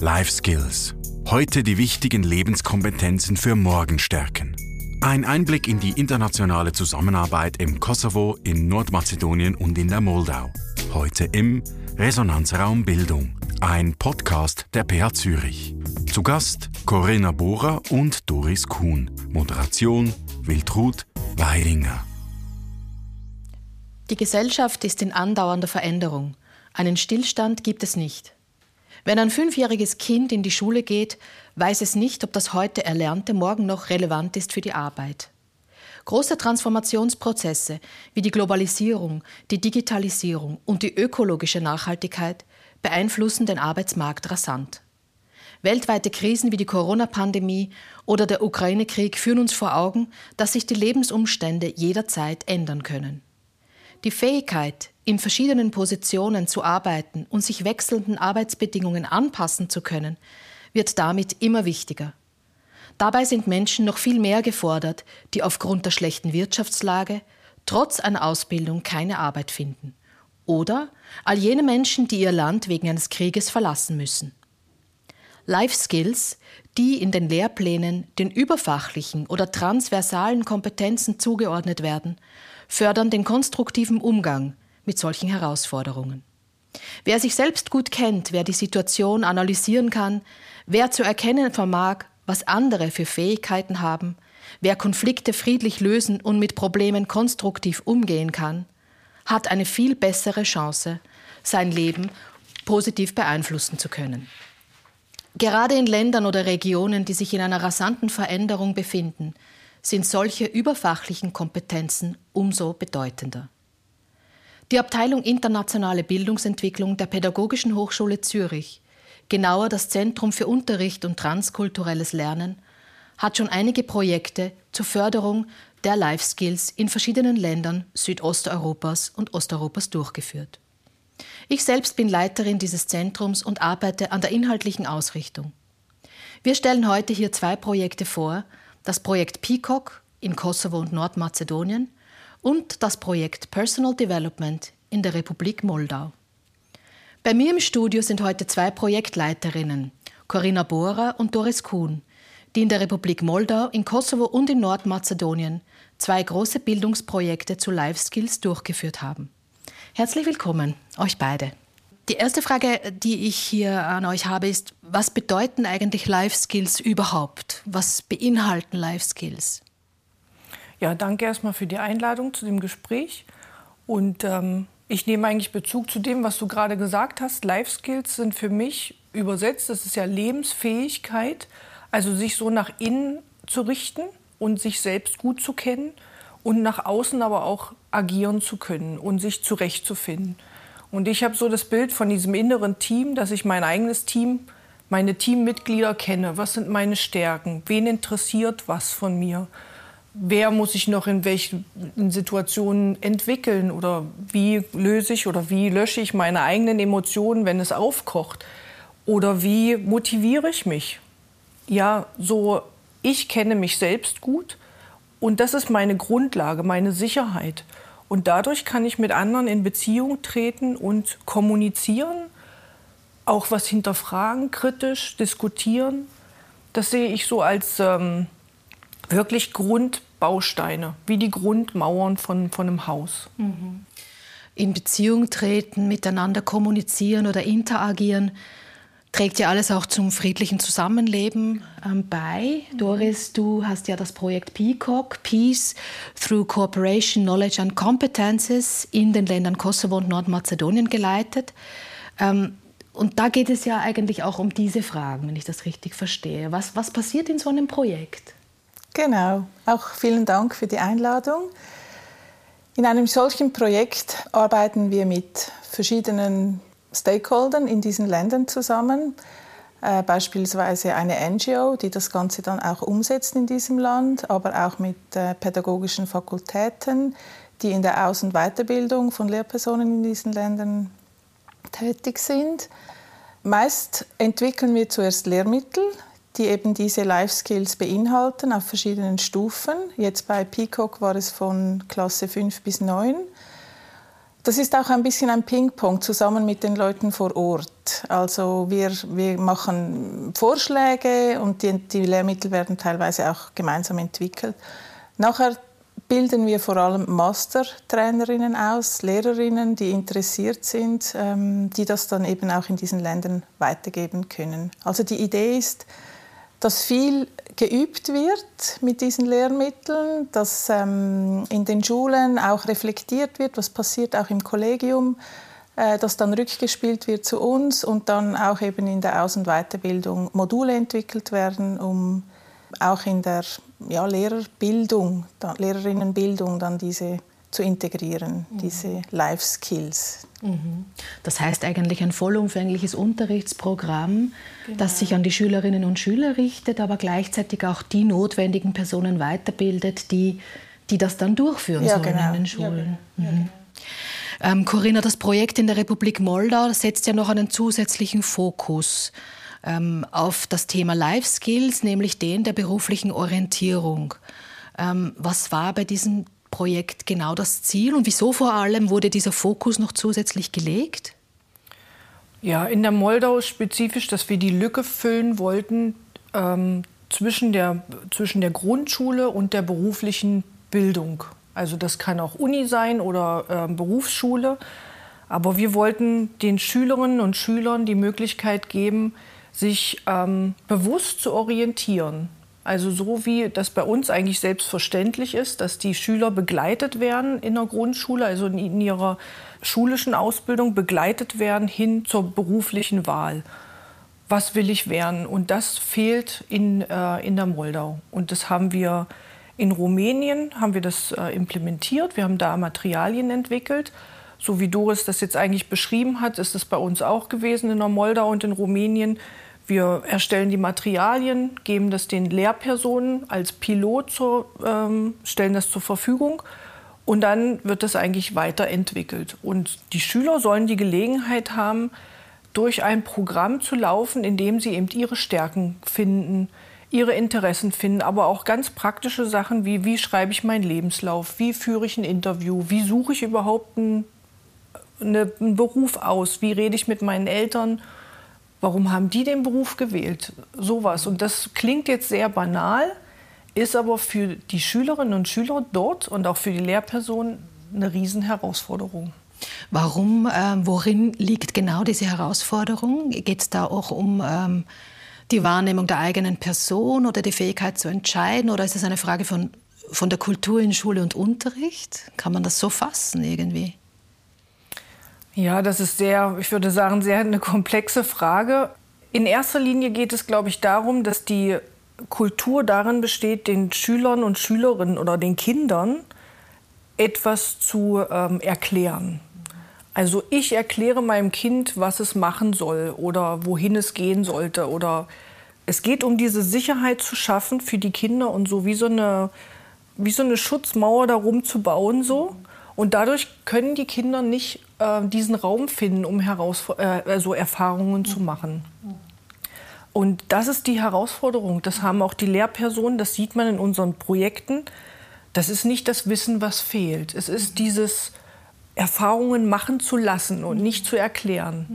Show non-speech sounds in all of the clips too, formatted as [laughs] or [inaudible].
Life Skills. Heute die wichtigen Lebenskompetenzen für morgen stärken. Ein Einblick in die internationale Zusammenarbeit im Kosovo, in Nordmazedonien und in der Moldau. Heute im Resonanzraum Bildung. Ein Podcast der PH Zürich. Zu Gast Corinna Bohrer und Doris Kuhn. Moderation Wiltrud Weidinger. Die Gesellschaft ist in andauernder Veränderung. Einen Stillstand gibt es nicht. Wenn ein fünfjähriges Kind in die Schule geht, weiß es nicht, ob das heute Erlernte morgen noch relevant ist für die Arbeit. Große Transformationsprozesse wie die Globalisierung, die Digitalisierung und die ökologische Nachhaltigkeit beeinflussen den Arbeitsmarkt rasant. Weltweite Krisen wie die Corona-Pandemie oder der Ukraine-Krieg führen uns vor Augen, dass sich die Lebensumstände jederzeit ändern können. Die Fähigkeit, in verschiedenen Positionen zu arbeiten und sich wechselnden Arbeitsbedingungen anpassen zu können, wird damit immer wichtiger. Dabei sind Menschen noch viel mehr gefordert, die aufgrund der schlechten Wirtschaftslage trotz einer Ausbildung keine Arbeit finden. Oder all jene Menschen, die ihr Land wegen eines Krieges verlassen müssen. Life Skills, die in den Lehrplänen den überfachlichen oder transversalen Kompetenzen zugeordnet werden, fördern den konstruktiven Umgang mit solchen Herausforderungen. Wer sich selbst gut kennt, wer die Situation analysieren kann, wer zu erkennen vermag, was andere für Fähigkeiten haben, wer Konflikte friedlich lösen und mit Problemen konstruktiv umgehen kann, hat eine viel bessere Chance, sein Leben positiv beeinflussen zu können. Gerade in Ländern oder Regionen, die sich in einer rasanten Veränderung befinden, sind solche überfachlichen Kompetenzen umso bedeutender. Die Abteilung Internationale Bildungsentwicklung der Pädagogischen Hochschule Zürich, genauer das Zentrum für Unterricht und transkulturelles Lernen, hat schon einige Projekte zur Förderung der Life Skills in verschiedenen Ländern Südosteuropas und Osteuropas durchgeführt. Ich selbst bin Leiterin dieses Zentrums und arbeite an der inhaltlichen Ausrichtung. Wir stellen heute hier zwei Projekte vor, das Projekt Peacock in Kosovo und Nordmazedonien und das Projekt Personal Development in der Republik Moldau. Bei mir im Studio sind heute zwei Projektleiterinnen, Corinna Bohrer und Doris Kuhn, die in der Republik Moldau, in Kosovo und in Nordmazedonien zwei große Bildungsprojekte zu Life Skills durchgeführt haben. Herzlich willkommen, euch beide. Die erste Frage, die ich hier an euch habe, ist, was bedeuten eigentlich Life Skills überhaupt? Was beinhalten Life Skills? Ja, danke erstmal für die Einladung zu dem Gespräch. Und ähm, ich nehme eigentlich Bezug zu dem, was du gerade gesagt hast. Life Skills sind für mich übersetzt, das ist ja Lebensfähigkeit, also sich so nach innen zu richten und sich selbst gut zu kennen und nach außen aber auch agieren zu können und sich zurechtzufinden. Und ich habe so das Bild von diesem inneren Team, dass ich mein eigenes Team, meine Teammitglieder kenne. Was sind meine Stärken? Wen interessiert was von mir? Wer muss sich noch in welchen Situationen entwickeln oder wie löse ich oder wie lösche ich meine eigenen Emotionen, wenn es aufkocht oder wie motiviere ich mich. Ja, so ich kenne mich selbst gut und das ist meine Grundlage, meine Sicherheit. Und dadurch kann ich mit anderen in Beziehung treten und kommunizieren, auch was hinterfragen, kritisch diskutieren. Das sehe ich so als ähm, wirklich Grundbausteine, wie die Grundmauern von, von einem Haus. Mhm. In Beziehung treten, miteinander kommunizieren oder interagieren, trägt ja alles auch zum friedlichen Zusammenleben ähm, bei. Mhm. Doris, du hast ja das Projekt Peacock, Peace through Cooperation, Knowledge and Competences in den Ländern Kosovo und Nordmazedonien geleitet. Ähm, und da geht es ja eigentlich auch um diese Fragen, wenn ich das richtig verstehe. Was, was passiert in so einem Projekt? Genau, auch vielen Dank für die Einladung. In einem solchen Projekt arbeiten wir mit verschiedenen Stakeholdern in diesen Ländern zusammen, äh, beispielsweise eine NGO, die das Ganze dann auch umsetzt in diesem Land, aber auch mit äh, pädagogischen Fakultäten, die in der Aus- und Weiterbildung von Lehrpersonen in diesen Ländern tätig sind. Meist entwickeln wir zuerst Lehrmittel, die eben diese Life Skills beinhalten auf verschiedenen Stufen. Jetzt bei Peacock war es von Klasse 5 bis 9. Das ist auch ein bisschen ein Ping-Pong zusammen mit den Leuten vor Ort. Also wir, wir machen Vorschläge und die, die Lehrmittel werden teilweise auch gemeinsam entwickelt. Nachher bilden wir vor allem Mastertrainerinnen aus, Lehrerinnen, die interessiert sind, ähm, die das dann eben auch in diesen Ländern weitergeben können. Also die Idee ist, dass viel geübt wird mit diesen Lehrmitteln, dass ähm, in den Schulen auch reflektiert wird, was passiert auch im Kollegium, äh, dass dann rückgespielt wird zu uns und dann auch eben in der Aus- und Weiterbildung Module entwickelt werden, um auch in der ja, Lehrerbildung, Lehrerinnenbildung dann diese zu integrieren, mhm. diese Life Skills. Mhm. Das heißt eigentlich ein vollumfängliches Unterrichtsprogramm, genau. das sich an die Schülerinnen und Schüler richtet, aber gleichzeitig auch die notwendigen Personen weiterbildet, die, die das dann durchführen ja, sollen genau. in den Schulen. Ja, genau. mhm. ähm, Corinna, das Projekt in der Republik Moldau setzt ja noch einen zusätzlichen Fokus ähm, auf das Thema Life Skills, nämlich den der beruflichen Orientierung. Ähm, was war bei diesem Projekt genau das Ziel und wieso vor allem wurde dieser Fokus noch zusätzlich gelegt? Ja, in der Moldau spezifisch, dass wir die Lücke füllen wollten ähm, zwischen, der, zwischen der Grundschule und der beruflichen Bildung. Also das kann auch Uni sein oder äh, Berufsschule. Aber wir wollten den Schülerinnen und Schülern die Möglichkeit geben, sich ähm, bewusst zu orientieren. Also so wie das bei uns eigentlich selbstverständlich ist, dass die Schüler begleitet werden in der Grundschule, also in ihrer schulischen Ausbildung begleitet werden hin zur beruflichen Wahl. Was will ich werden? Und das fehlt in, äh, in der Moldau. Und das haben wir in Rumänien haben wir das äh, implementiert. Wir haben da Materialien entwickelt. So wie Doris das jetzt eigentlich beschrieben hat, ist es bei uns auch gewesen in der Moldau und in Rumänien. Wir erstellen die Materialien, geben das den Lehrpersonen als Pilot, zur, ähm, stellen das zur Verfügung und dann wird das eigentlich weiterentwickelt. Und die Schüler sollen die Gelegenheit haben, durch ein Programm zu laufen, in dem sie eben ihre Stärken finden, ihre Interessen finden, aber auch ganz praktische Sachen wie, wie schreibe ich meinen Lebenslauf, wie führe ich ein Interview, wie suche ich überhaupt einen, eine, einen Beruf aus, wie rede ich mit meinen Eltern Warum haben die den Beruf gewählt? Sowas. Und das klingt jetzt sehr banal, ist aber für die Schülerinnen und Schüler dort und auch für die Lehrpersonen eine Riesenherausforderung. Warum, äh, worin liegt genau diese Herausforderung? Geht es da auch um ähm, die Wahrnehmung der eigenen Person oder die Fähigkeit zu entscheiden? Oder ist es eine Frage von, von der Kultur in Schule und Unterricht? Kann man das so fassen irgendwie? Ja, das ist sehr, ich würde sagen, sehr eine komplexe Frage. In erster Linie geht es, glaube ich, darum, dass die Kultur darin besteht, den Schülern und Schülerinnen oder den Kindern etwas zu ähm, erklären. Also ich erkläre meinem Kind, was es machen soll oder wohin es gehen sollte. Oder es geht um diese Sicherheit zu schaffen für die Kinder und so wie so eine, wie so eine Schutzmauer darum zu bauen. So. Und dadurch können die Kinder nicht äh, diesen Raum finden, um heraus, äh, so Erfahrungen zu machen. Und das ist die Herausforderung. Das haben auch die Lehrpersonen, das sieht man in unseren Projekten. Das ist nicht das Wissen, was fehlt. Es ist dieses Erfahrungen machen zu lassen und nicht zu erklären.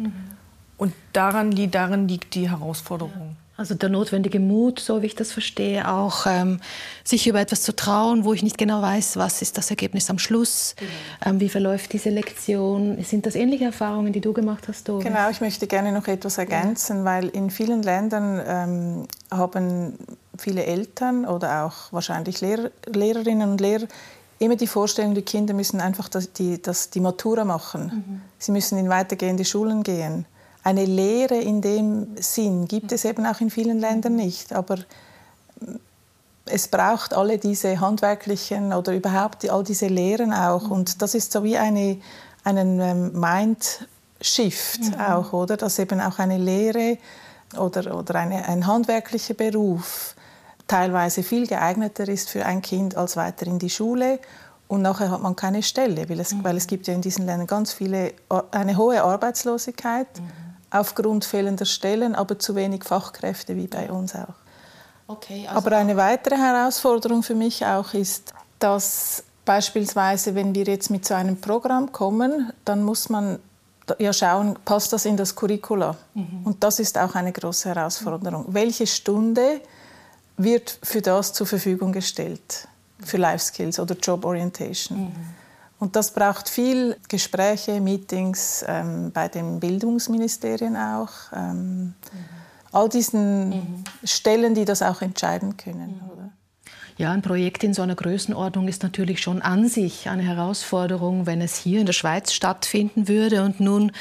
Und daran, darin liegt die Herausforderung. Also der notwendige Mut, so wie ich das verstehe, auch ähm, sich über etwas zu trauen, wo ich nicht genau weiß, was ist das Ergebnis am Schluss, genau. ähm, wie verläuft diese Lektion. Sind das ähnliche Erfahrungen, die du gemacht hast, Doris? Genau, ich möchte gerne noch etwas ergänzen, ja. weil in vielen Ländern ähm, haben viele Eltern oder auch wahrscheinlich Lehrer, Lehrerinnen und Lehrer immer die Vorstellung, die Kinder müssen einfach das, die, das, die Matura machen. Mhm. Sie müssen in weitergehende Schulen gehen eine Lehre in dem Sinn gibt es eben auch in vielen Ländern nicht. Aber es braucht alle diese handwerklichen oder überhaupt all diese Lehren auch. Und das ist so wie eine, einen ähm, Mind-Shift mhm. auch, oder? Dass eben auch eine Lehre oder, oder eine, ein handwerklicher Beruf teilweise viel geeigneter ist für ein Kind als weiter in die Schule. Und nachher hat man keine Stelle, weil es, mhm. weil es gibt ja in diesen Ländern ganz viele, eine hohe Arbeitslosigkeit. Mhm aufgrund fehlender Stellen, aber zu wenig Fachkräfte wie bei uns auch. Okay, also aber eine weitere Herausforderung für mich auch ist, dass beispielsweise, wenn wir jetzt mit so einem Programm kommen, dann muss man ja schauen, passt das in das Curricula? Mhm. Und das ist auch eine große Herausforderung. Mhm. Welche Stunde wird für das zur Verfügung gestellt? Für Life Skills oder Job Orientation? Mhm. Und das braucht viel Gespräche, Meetings ähm, bei den Bildungsministerien auch. Ähm, mhm. all diesen mhm. Stellen, die das auch entscheiden können. Mhm. Ja, ein Projekt in so einer Größenordnung ist natürlich schon an sich eine Herausforderung, wenn es hier in der Schweiz stattfinden würde und nun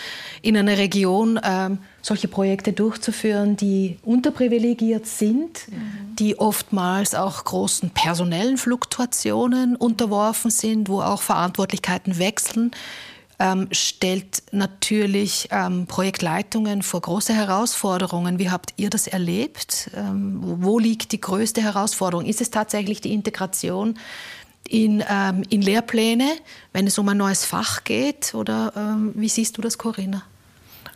in einer Region ähm, solche Projekte durchzuführen, die unterprivilegiert sind, mhm. die oftmals auch großen personellen Fluktuationen unterworfen sind, wo auch Verantwortlichkeiten wechseln ähm, stellt natürlich ähm, Projektleitungen vor große Herausforderungen. Wie habt ihr das erlebt? Ähm, wo liegt die größte Herausforderung? Ist es tatsächlich die Integration in, ähm, in Lehrpläne, wenn es um ein neues Fach geht? Oder ähm, wie siehst du das, Corinna?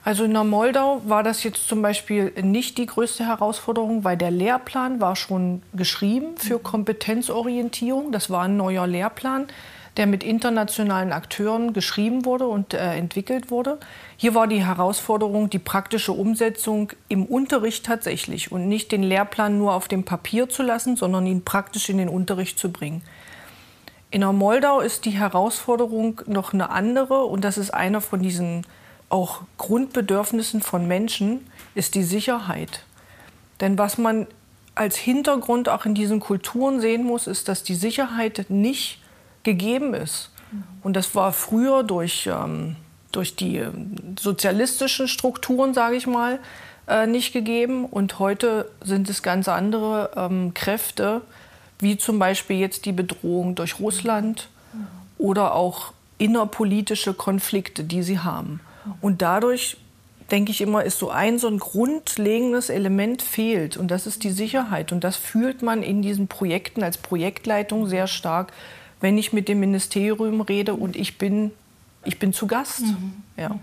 Also in der Moldau war das jetzt zum Beispiel nicht die größte Herausforderung, weil der Lehrplan war schon geschrieben für Kompetenzorientierung. Das war ein neuer Lehrplan der mit internationalen Akteuren geschrieben wurde und äh, entwickelt wurde. Hier war die Herausforderung die praktische Umsetzung im Unterricht tatsächlich und nicht den Lehrplan nur auf dem Papier zu lassen, sondern ihn praktisch in den Unterricht zu bringen. In der Moldau ist die Herausforderung noch eine andere und das ist einer von diesen auch Grundbedürfnissen von Menschen, ist die Sicherheit. Denn was man als Hintergrund auch in diesen Kulturen sehen muss, ist, dass die Sicherheit nicht gegeben ist. Und das war früher durch, ähm, durch die sozialistischen Strukturen, sage ich mal, äh, nicht gegeben. Und heute sind es ganz andere ähm, Kräfte, wie zum Beispiel jetzt die Bedrohung durch Russland oder auch innerpolitische Konflikte, die sie haben. Und dadurch denke ich immer, ist so ein so ein grundlegendes Element fehlt und das ist die Sicherheit und das fühlt man in diesen Projekten als Projektleitung sehr stark, wenn ich mit dem Ministerium rede und ich bin, ich bin zu Gast. Mhm. Ja.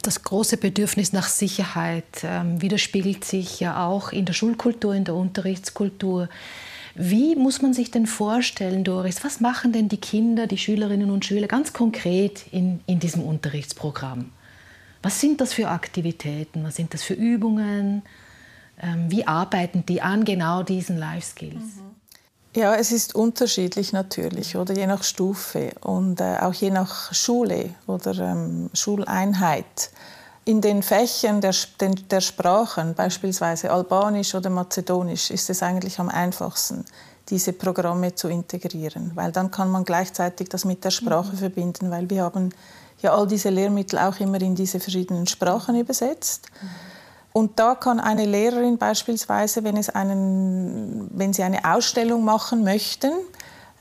Das große Bedürfnis nach Sicherheit ähm, widerspiegelt sich ja auch in der Schulkultur, in der Unterrichtskultur. Wie muss man sich denn vorstellen, Doris, was machen denn die Kinder, die Schülerinnen und Schüler ganz konkret in, in diesem Unterrichtsprogramm? Was sind das für Aktivitäten? Was sind das für Übungen? Ähm, wie arbeiten die an genau diesen Life Skills? Mhm. Ja, es ist unterschiedlich natürlich, oder je nach Stufe und äh, auch je nach Schule oder ähm, Schuleinheit. In den Fächern der, der Sprachen, beispielsweise Albanisch oder Mazedonisch, ist es eigentlich am einfachsten, diese Programme zu integrieren, weil dann kann man gleichzeitig das mit der Sprache mhm. verbinden, weil wir haben ja all diese Lehrmittel auch immer in diese verschiedenen Sprachen übersetzt. Mhm. Und da kann eine Lehrerin beispielsweise, wenn, es einen, wenn sie eine Ausstellung machen möchten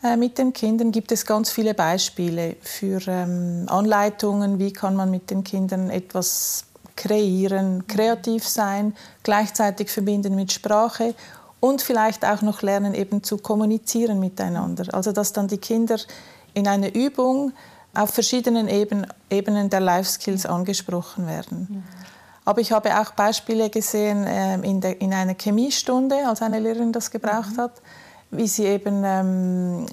äh, mit den Kindern, gibt es ganz viele Beispiele für ähm, Anleitungen, wie kann man mit den Kindern etwas kreieren, kreativ sein, gleichzeitig verbinden mit Sprache und vielleicht auch noch lernen, eben zu kommunizieren miteinander. Also dass dann die Kinder in einer Übung auf verschiedenen Ebenen der Life Skills angesprochen werden. Mhm. Aber ich habe auch Beispiele gesehen ähm, in, der, in einer Chemiestunde, als eine Lehrerin das gebraucht mhm. hat, wie sie eben, ähm,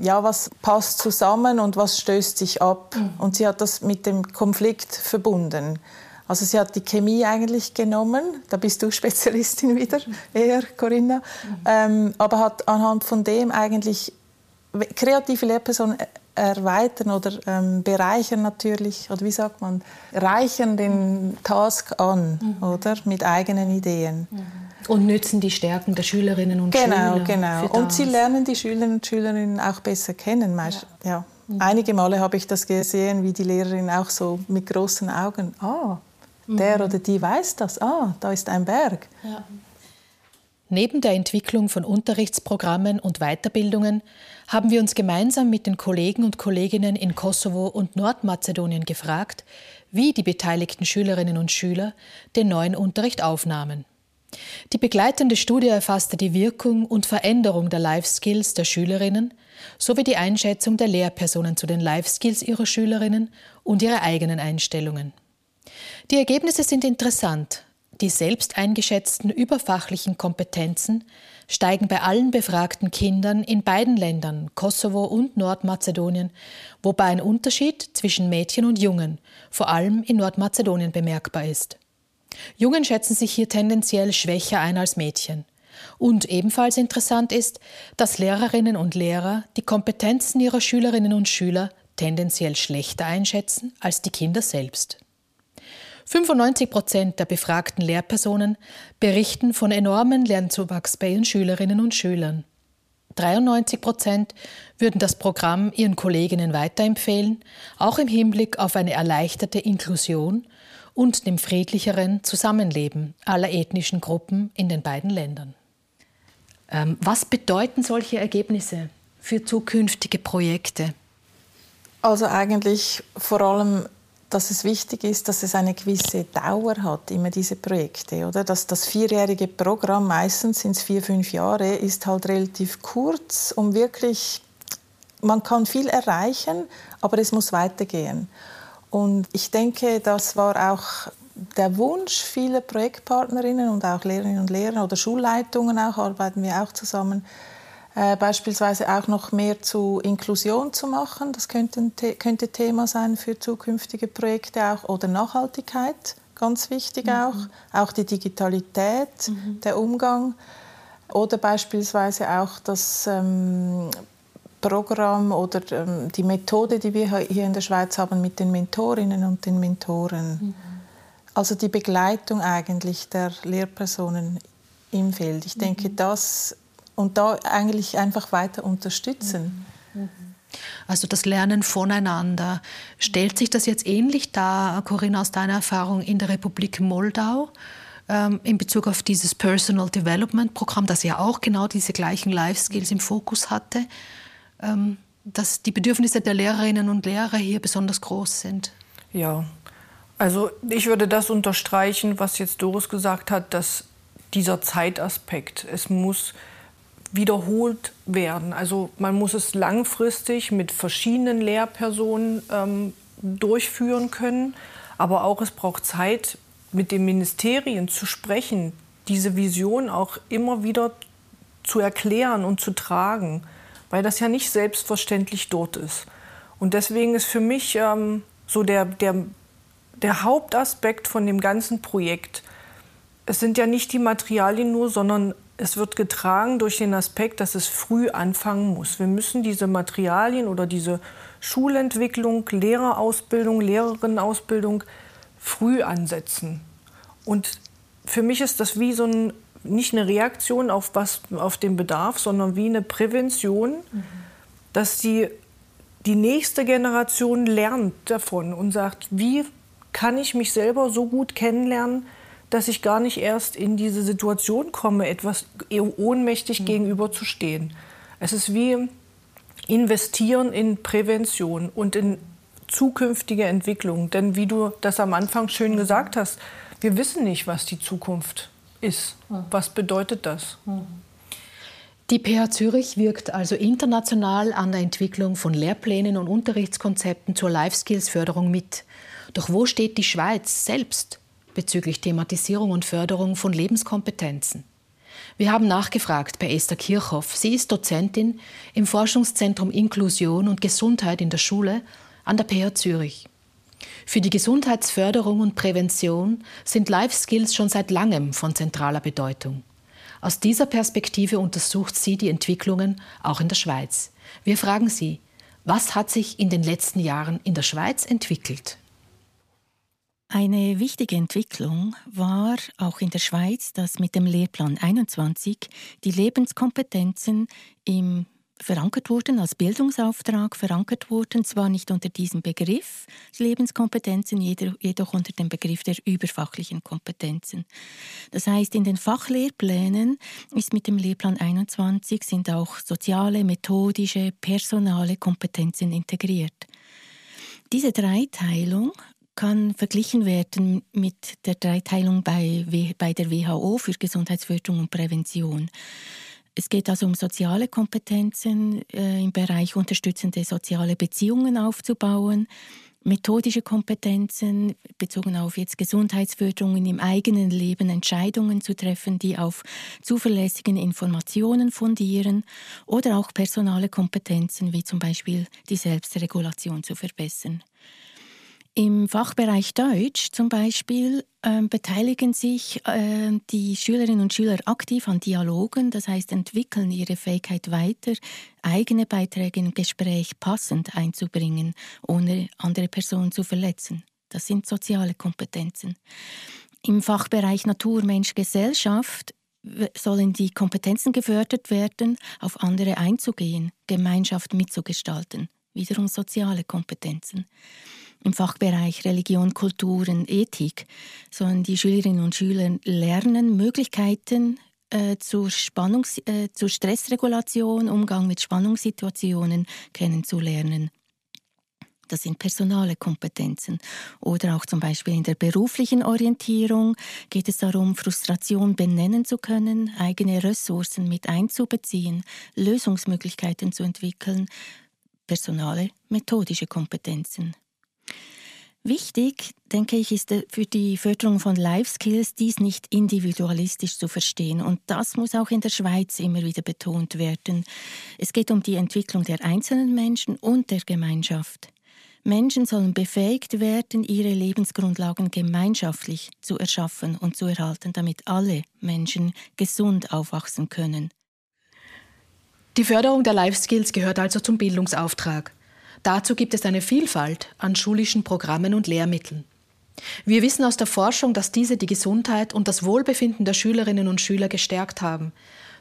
ja, was passt zusammen und was stößt sich ab. Mhm. Und sie hat das mit dem Konflikt verbunden. Also sie hat die Chemie eigentlich genommen, da bist du [laughs] Spezialistin wieder, eher Corinna, mhm. ähm, aber hat anhand von dem eigentlich kreative Lehrpersonen erweitern oder ähm, bereichern natürlich, oder wie sagt man, reichern den Task an, mhm. oder? Mit eigenen Ideen. Mhm. Und nützen die Stärken der Schülerinnen und genau, Schüler. Genau, genau. Und sie lernen die Schülerinnen und Schülerinnen auch besser kennen. Ja. ja. Mhm. Einige Male habe ich das gesehen, wie die Lehrerin auch so mit großen Augen, ah, der mhm. oder die weiß das, ah, da ist ein Berg. Ja. Neben der Entwicklung von Unterrichtsprogrammen und Weiterbildungen haben wir uns gemeinsam mit den Kollegen und Kolleginnen in Kosovo und Nordmazedonien gefragt, wie die beteiligten Schülerinnen und Schüler den neuen Unterricht aufnahmen. Die begleitende Studie erfasste die Wirkung und Veränderung der Life Skills der Schülerinnen sowie die Einschätzung der Lehrpersonen zu den Life Skills ihrer Schülerinnen und ihre eigenen Einstellungen. Die Ergebnisse sind interessant die selbst eingeschätzten überfachlichen Kompetenzen steigen bei allen befragten Kindern in beiden Ländern, Kosovo und Nordmazedonien, wobei ein Unterschied zwischen Mädchen und Jungen, vor allem in Nordmazedonien, bemerkbar ist. Jungen schätzen sich hier tendenziell schwächer ein als Mädchen. Und ebenfalls interessant ist, dass Lehrerinnen und Lehrer die Kompetenzen ihrer Schülerinnen und Schüler tendenziell schlechter einschätzen als die Kinder selbst. 95 Prozent der befragten Lehrpersonen berichten von enormen Lernzuwachs bei ihren Schülerinnen und Schülern. 93 Prozent würden das Programm ihren Kolleginnen weiterempfehlen, auch im Hinblick auf eine erleichterte Inklusion und dem friedlicheren Zusammenleben aller ethnischen Gruppen in den beiden Ländern. Ähm, was bedeuten solche Ergebnisse für zukünftige Projekte? Also eigentlich vor allem, dass es wichtig ist, dass es eine gewisse Dauer hat, immer diese Projekte, oder? Dass das vierjährige Programm, meistens sind es vier, fünf Jahre, ist halt relativ kurz, um wirklich, man kann viel erreichen, aber es muss weitergehen. Und ich denke, das war auch der Wunsch vieler Projektpartnerinnen und auch Lehrerinnen und Lehrer oder Schulleitungen auch, arbeiten wir auch zusammen, äh, beispielsweise auch noch mehr zu Inklusion zu machen. Das könnte, könnte Thema sein für zukünftige Projekte auch. Oder Nachhaltigkeit, ganz wichtig mhm. auch. Auch die Digitalität, mhm. der Umgang. Oder beispielsweise auch das ähm, Programm oder ähm, die Methode, die wir hier in der Schweiz haben mit den Mentorinnen und den Mentoren. Mhm. Also die Begleitung eigentlich der Lehrpersonen im Feld. Ich denke, mhm. das und da eigentlich einfach weiter unterstützen. Mhm. Also das Lernen voneinander. Stellt sich das jetzt ähnlich dar, Corinna, aus deiner Erfahrung in der Republik Moldau? Ähm, in Bezug auf dieses Personal Development Programm, das ja auch genau diese gleichen Life Skills im Fokus hatte, ähm, dass die Bedürfnisse der Lehrerinnen und Lehrer hier besonders groß sind. Ja, also ich würde das unterstreichen, was jetzt Doris gesagt hat, dass dieser Zeitaspekt, es muss wiederholt werden. Also man muss es langfristig mit verschiedenen Lehrpersonen ähm, durchführen können. Aber auch es braucht Zeit, mit den Ministerien zu sprechen, diese Vision auch immer wieder zu erklären und zu tragen, weil das ja nicht selbstverständlich dort ist. Und deswegen ist für mich ähm, so der, der, der Hauptaspekt von dem ganzen Projekt, es sind ja nicht die Materialien nur, sondern es wird getragen durch den Aspekt, dass es früh anfangen muss. Wir müssen diese Materialien oder diese Schulentwicklung, Lehrerausbildung, Lehrerinnenausbildung früh ansetzen. Und für mich ist das wie so ein, nicht eine Reaktion auf, was, auf den Bedarf, sondern wie eine Prävention, mhm. dass die, die nächste Generation lernt davon und sagt, wie kann ich mich selber so gut kennenlernen, dass ich gar nicht erst in diese Situation komme, etwas ohnmächtig mhm. gegenüberzustehen. Es ist wie investieren in Prävention und in zukünftige Entwicklung. Denn wie du das am Anfang schön gesagt hast, wir wissen nicht, was die Zukunft ist. Mhm. Was bedeutet das? Mhm. Die PH Zürich wirkt also international an der Entwicklung von Lehrplänen und Unterrichtskonzepten zur Life Skills Förderung mit. Doch wo steht die Schweiz selbst bezüglich Thematisierung und Förderung von Lebenskompetenzen. Wir haben nachgefragt bei Esther Kirchhoff. Sie ist Dozentin im Forschungszentrum Inklusion und Gesundheit in der Schule an der PH Zürich. Für die Gesundheitsförderung und Prävention sind Life Skills schon seit langem von zentraler Bedeutung. Aus dieser Perspektive untersucht sie die Entwicklungen auch in der Schweiz. Wir fragen sie, was hat sich in den letzten Jahren in der Schweiz entwickelt? Eine wichtige Entwicklung war auch in der Schweiz, dass mit dem Lehrplan 21 die Lebenskompetenzen im verankert wurden, als Bildungsauftrag verankert wurden, zwar nicht unter diesem Begriff Lebenskompetenzen, jedoch unter dem Begriff der überfachlichen Kompetenzen. Das heißt, in den Fachlehrplänen ist mit dem Lehrplan 21 sind auch soziale, methodische, personale Kompetenzen integriert. Diese Dreiteilung kann verglichen werden mit der Dreiteilung bei, bei der WHO für Gesundheitsförderung und Prävention. Es geht also um soziale Kompetenzen äh, im Bereich unterstützende soziale Beziehungen aufzubauen, methodische Kompetenzen bezogen auf jetzt Gesundheitsförderungen im eigenen Leben Entscheidungen zu treffen, die auf zuverlässigen Informationen fundieren oder auch personale Kompetenzen wie zum Beispiel die Selbstregulation zu verbessern. Im Fachbereich Deutsch zum Beispiel äh, beteiligen sich äh, die Schülerinnen und Schüler aktiv an Dialogen, das heißt entwickeln ihre Fähigkeit weiter, eigene Beiträge im Gespräch passend einzubringen, ohne andere Personen zu verletzen. Das sind soziale Kompetenzen. Im Fachbereich Natur, Mensch, Gesellschaft sollen die Kompetenzen gefördert werden, auf andere einzugehen, Gemeinschaft mitzugestalten, wiederum soziale Kompetenzen im Fachbereich Religion, Kulturen, Ethik sollen die Schülerinnen und Schüler lernen, Möglichkeiten äh, zur, Spannungs-, äh, zur Stressregulation, Umgang mit Spannungssituationen kennenzulernen. Das sind personale Kompetenzen. Oder auch zum Beispiel in der beruflichen Orientierung geht es darum, Frustration benennen zu können, eigene Ressourcen mit einzubeziehen, Lösungsmöglichkeiten zu entwickeln, personale, methodische Kompetenzen. Wichtig, denke ich, ist äh, für die Förderung von Life Skills, dies nicht individualistisch zu verstehen. Und das muss auch in der Schweiz immer wieder betont werden. Es geht um die Entwicklung der einzelnen Menschen und der Gemeinschaft. Menschen sollen befähigt werden, ihre Lebensgrundlagen gemeinschaftlich zu erschaffen und zu erhalten, damit alle Menschen gesund aufwachsen können. Die Förderung der Life Skills gehört also zum Bildungsauftrag. Dazu gibt es eine Vielfalt an schulischen Programmen und Lehrmitteln. Wir wissen aus der Forschung, dass diese die Gesundheit und das Wohlbefinden der Schülerinnen und Schüler gestärkt haben.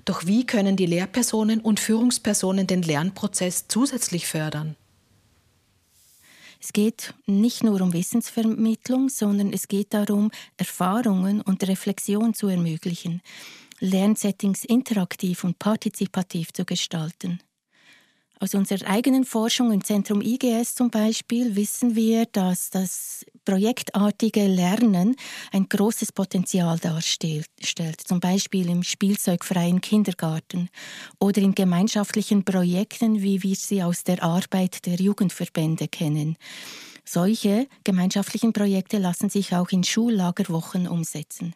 Doch wie können die Lehrpersonen und Führungspersonen den Lernprozess zusätzlich fördern? Es geht nicht nur um Wissensvermittlung, sondern es geht darum, Erfahrungen und Reflexion zu ermöglichen, Lernsettings interaktiv und partizipativ zu gestalten. Aus unserer eigenen Forschung im Zentrum IGS zum Beispiel wissen wir, dass das projektartige Lernen ein großes Potenzial darstellt, zum Beispiel im spielzeugfreien Kindergarten oder in gemeinschaftlichen Projekten, wie wir sie aus der Arbeit der Jugendverbände kennen. Solche gemeinschaftlichen Projekte lassen sich auch in Schullagerwochen umsetzen.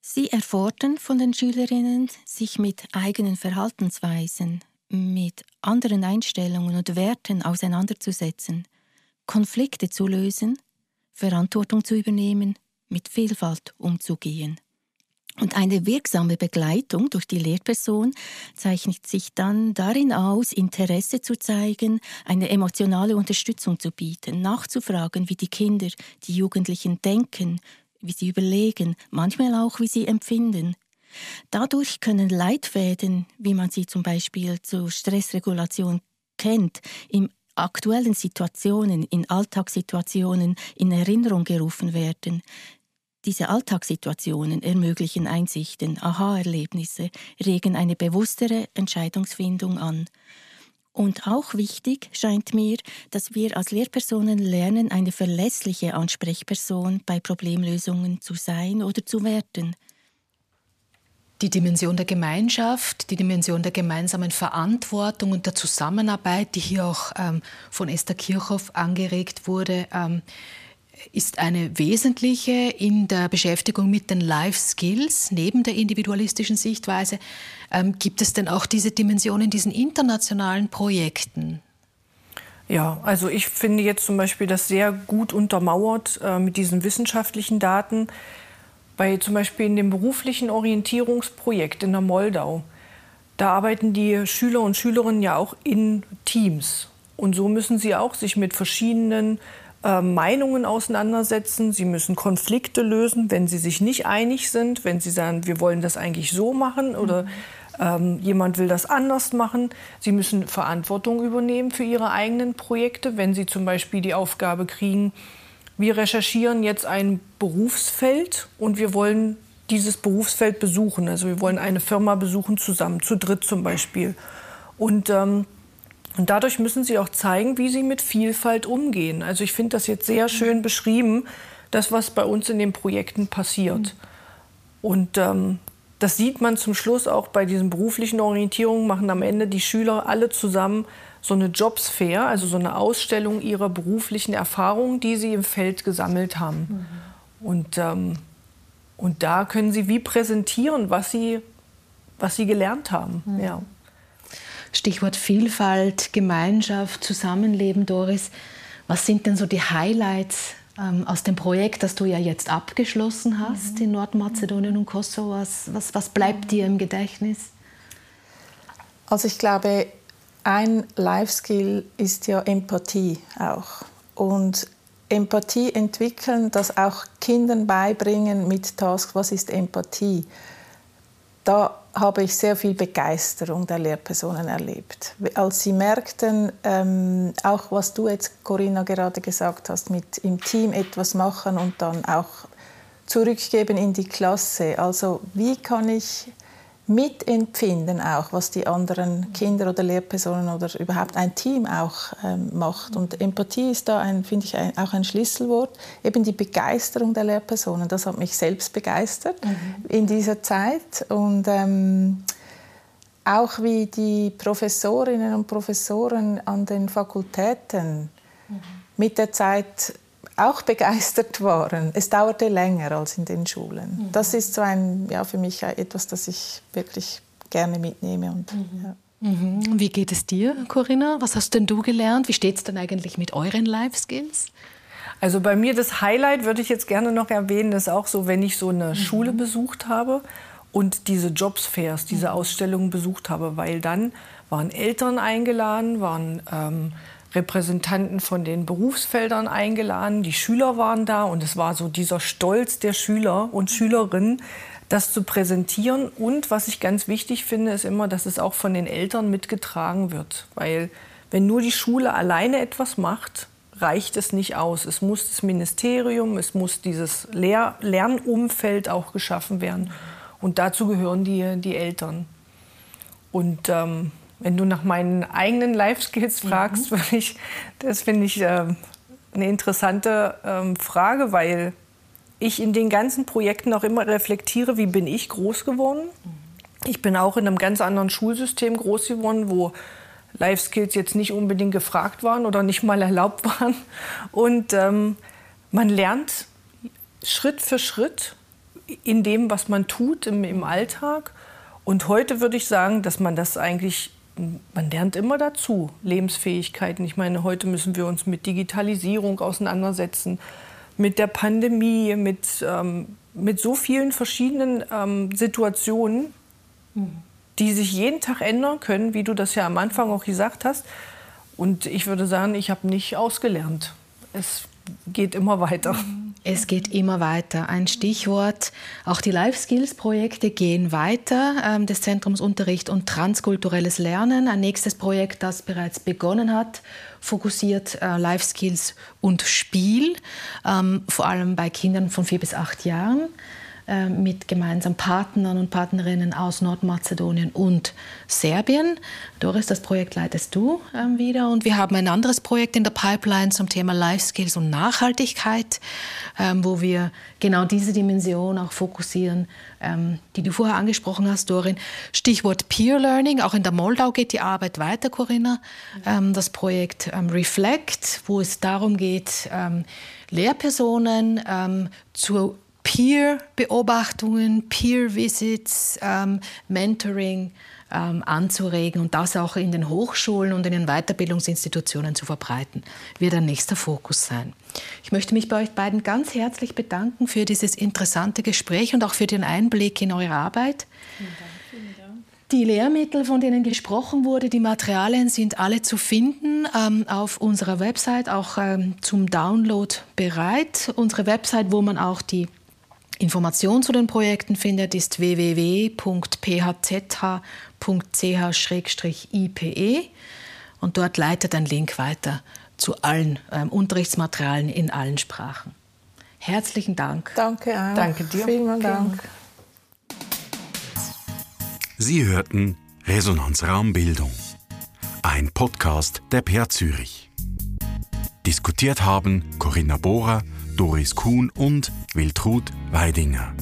Sie erfordern von den Schülerinnen, sich mit eigenen Verhaltensweisen, mit anderen Einstellungen und Werten auseinanderzusetzen, Konflikte zu lösen, Verantwortung zu übernehmen, mit Vielfalt umzugehen. Und eine wirksame Begleitung durch die Lehrperson zeichnet sich dann darin aus, Interesse zu zeigen, eine emotionale Unterstützung zu bieten, nachzufragen, wie die Kinder, die Jugendlichen denken, wie sie überlegen, manchmal auch, wie sie empfinden, Dadurch können Leitfäden, wie man sie zum Beispiel zur Stressregulation kennt, in aktuellen Situationen, in Alltagssituationen in Erinnerung gerufen werden. Diese Alltagssituationen ermöglichen Einsichten, Aha-Erlebnisse, regen eine bewusstere Entscheidungsfindung an. Und auch wichtig scheint mir, dass wir als Lehrpersonen lernen, eine verlässliche Ansprechperson bei Problemlösungen zu sein oder zu werden die Dimension der Gemeinschaft, die Dimension der gemeinsamen Verantwortung und der Zusammenarbeit, die hier auch ähm, von Esther Kirchhoff angeregt wurde, ähm, ist eine wesentliche in der Beschäftigung mit den Life Skills neben der individualistischen Sichtweise. Ähm, gibt es denn auch diese Dimension in diesen internationalen Projekten? Ja, also ich finde jetzt zum Beispiel das sehr gut untermauert äh, mit diesen wissenschaftlichen Daten bei zum Beispiel in dem beruflichen Orientierungsprojekt in der Moldau, da arbeiten die Schüler und Schülerinnen ja auch in Teams. Und so müssen sie auch sich mit verschiedenen äh, Meinungen auseinandersetzen. Sie müssen Konflikte lösen, wenn sie sich nicht einig sind, wenn sie sagen, wir wollen das eigentlich so machen oder ähm, jemand will das anders machen. Sie müssen Verantwortung übernehmen für ihre eigenen Projekte, wenn sie zum Beispiel die Aufgabe kriegen, wir recherchieren jetzt ein Berufsfeld und wir wollen dieses Berufsfeld besuchen. Also wir wollen eine Firma besuchen zusammen, zu dritt zum Beispiel. Und, ähm, und dadurch müssen sie auch zeigen, wie sie mit Vielfalt umgehen. Also ich finde das jetzt sehr schön beschrieben, das, was bei uns in den Projekten passiert. Und ähm, das sieht man zum Schluss auch bei diesen beruflichen Orientierungen, machen am Ende die Schüler alle zusammen so eine Jobs Fair, also so eine Ausstellung ihrer beruflichen Erfahrungen, die sie im Feld gesammelt haben. Mhm. Und, ähm, und da können sie wie präsentieren, was sie, was sie gelernt haben. Mhm. Ja. Stichwort Vielfalt, Gemeinschaft, Zusammenleben, Doris. Was sind denn so die Highlights ähm, aus dem Projekt, das du ja jetzt abgeschlossen hast mhm. in Nordmazedonien und Kosovo? Was, was, was bleibt dir im Gedächtnis? Also ich glaube, ein Life-Skill ist ja Empathie auch. Und Empathie entwickeln, das auch Kindern beibringen mit Task, was ist Empathie. Da habe ich sehr viel Begeisterung der Lehrpersonen erlebt. Als sie merkten, ähm, auch was du jetzt, Corinna, gerade gesagt hast, mit im Team etwas machen und dann auch zurückgeben in die Klasse. Also wie kann ich mitempfinden auch, was die anderen Kinder oder Lehrpersonen oder überhaupt ein Team auch ähm, macht. Und Empathie ist da, ein, finde ich, ein, auch ein Schlüsselwort. Eben die Begeisterung der Lehrpersonen, das hat mich selbst begeistert mhm. in dieser Zeit. Und ähm, auch wie die Professorinnen und Professoren an den Fakultäten mhm. mit der Zeit auch begeistert waren. Es dauerte länger als in den Schulen. Mhm. Das ist so ein, ja, für mich etwas, das ich wirklich gerne mitnehme. Und, mhm. Ja. Mhm. Wie geht es dir, Corinna? Was hast denn du gelernt? Wie steht es denn eigentlich mit euren Life Skills? Also bei mir das Highlight würde ich jetzt gerne noch erwähnen, ist auch so, wenn ich so eine mhm. Schule besucht habe und diese Jobs Fairs, diese mhm. Ausstellungen besucht habe, weil dann waren Eltern eingeladen, waren ähm, Repräsentanten von den Berufsfeldern eingeladen. Die Schüler waren da und es war so dieser Stolz der Schüler und Schülerinnen, das zu präsentieren. Und was ich ganz wichtig finde, ist immer, dass es auch von den Eltern mitgetragen wird. Weil wenn nur die Schule alleine etwas macht, reicht es nicht aus. Es muss das Ministerium, es muss dieses Lehr Lernumfeld auch geschaffen werden. Und dazu gehören die, die Eltern. Und ähm, wenn du nach meinen eigenen Life Skills mhm. fragst, mhm. ich, das finde ich äh, eine interessante äh, Frage, weil ich in den ganzen Projekten auch immer reflektiere, wie bin ich groß geworden. Mhm. Ich bin auch in einem ganz anderen Schulsystem groß geworden, wo Life Skills jetzt nicht unbedingt gefragt waren oder nicht mal erlaubt [laughs] waren. Und ähm, man lernt Schritt für Schritt in dem, was man tut im, im Alltag. Und heute würde ich sagen, dass man das eigentlich man lernt immer dazu, Lebensfähigkeiten. Ich meine, heute müssen wir uns mit Digitalisierung auseinandersetzen, mit der Pandemie, mit, ähm, mit so vielen verschiedenen ähm, Situationen, die sich jeden Tag ändern können, wie du das ja am Anfang auch gesagt hast. Und ich würde sagen, ich habe nicht ausgelernt. Es geht immer weiter. Es geht immer weiter. Ein Stichwort, auch die Life Skills Projekte gehen weiter ähm, des Zentrums Unterricht und transkulturelles Lernen. Ein nächstes Projekt, das bereits begonnen hat, fokussiert äh, Life Skills und Spiel, ähm, vor allem bei Kindern von vier bis acht Jahren. Äh, mit gemeinsamen Partnern und Partnerinnen aus Nordmazedonien und Serbien. Doris, das Projekt leitest du ähm, wieder. Und wir haben ein anderes Projekt in der Pipeline zum Thema Life Skills und Nachhaltigkeit, ähm, wo wir genau diese Dimension auch fokussieren, ähm, die du vorher angesprochen hast, Dorin. Stichwort Peer Learning. Auch in der Moldau geht die Arbeit weiter, Corinna. das Projekt Reflect, wo es darum geht, Lehrpersonen zu Peer-Beobachtungen, Peer-Visits, ähm, Mentoring ähm, anzuregen und das auch in den Hochschulen und in den Weiterbildungsinstitutionen zu verbreiten, wird ein nächster Fokus sein. Ich möchte mich bei euch beiden ganz herzlich bedanken für dieses interessante Gespräch und auch für den Einblick in eure Arbeit. Die Lehrmittel, von denen gesprochen wurde, die Materialien sind alle zu finden ähm, auf unserer Website, auch ähm, zum Download bereit. Unsere Website, wo man auch die Information zu den Projekten findet, ist www.phzh.ch-ipe und dort leitet ein Link weiter zu allen ähm, Unterrichtsmaterialien in allen Sprachen. Herzlichen Dank. Danke auch. Danke dir. Vielen Dank. Sie hörten Resonanzraum Bildung, ein Podcast der PA Zürich. Diskutiert haben Corinna Bohrer, Doris Kuhn und Wiltrud Weidinger.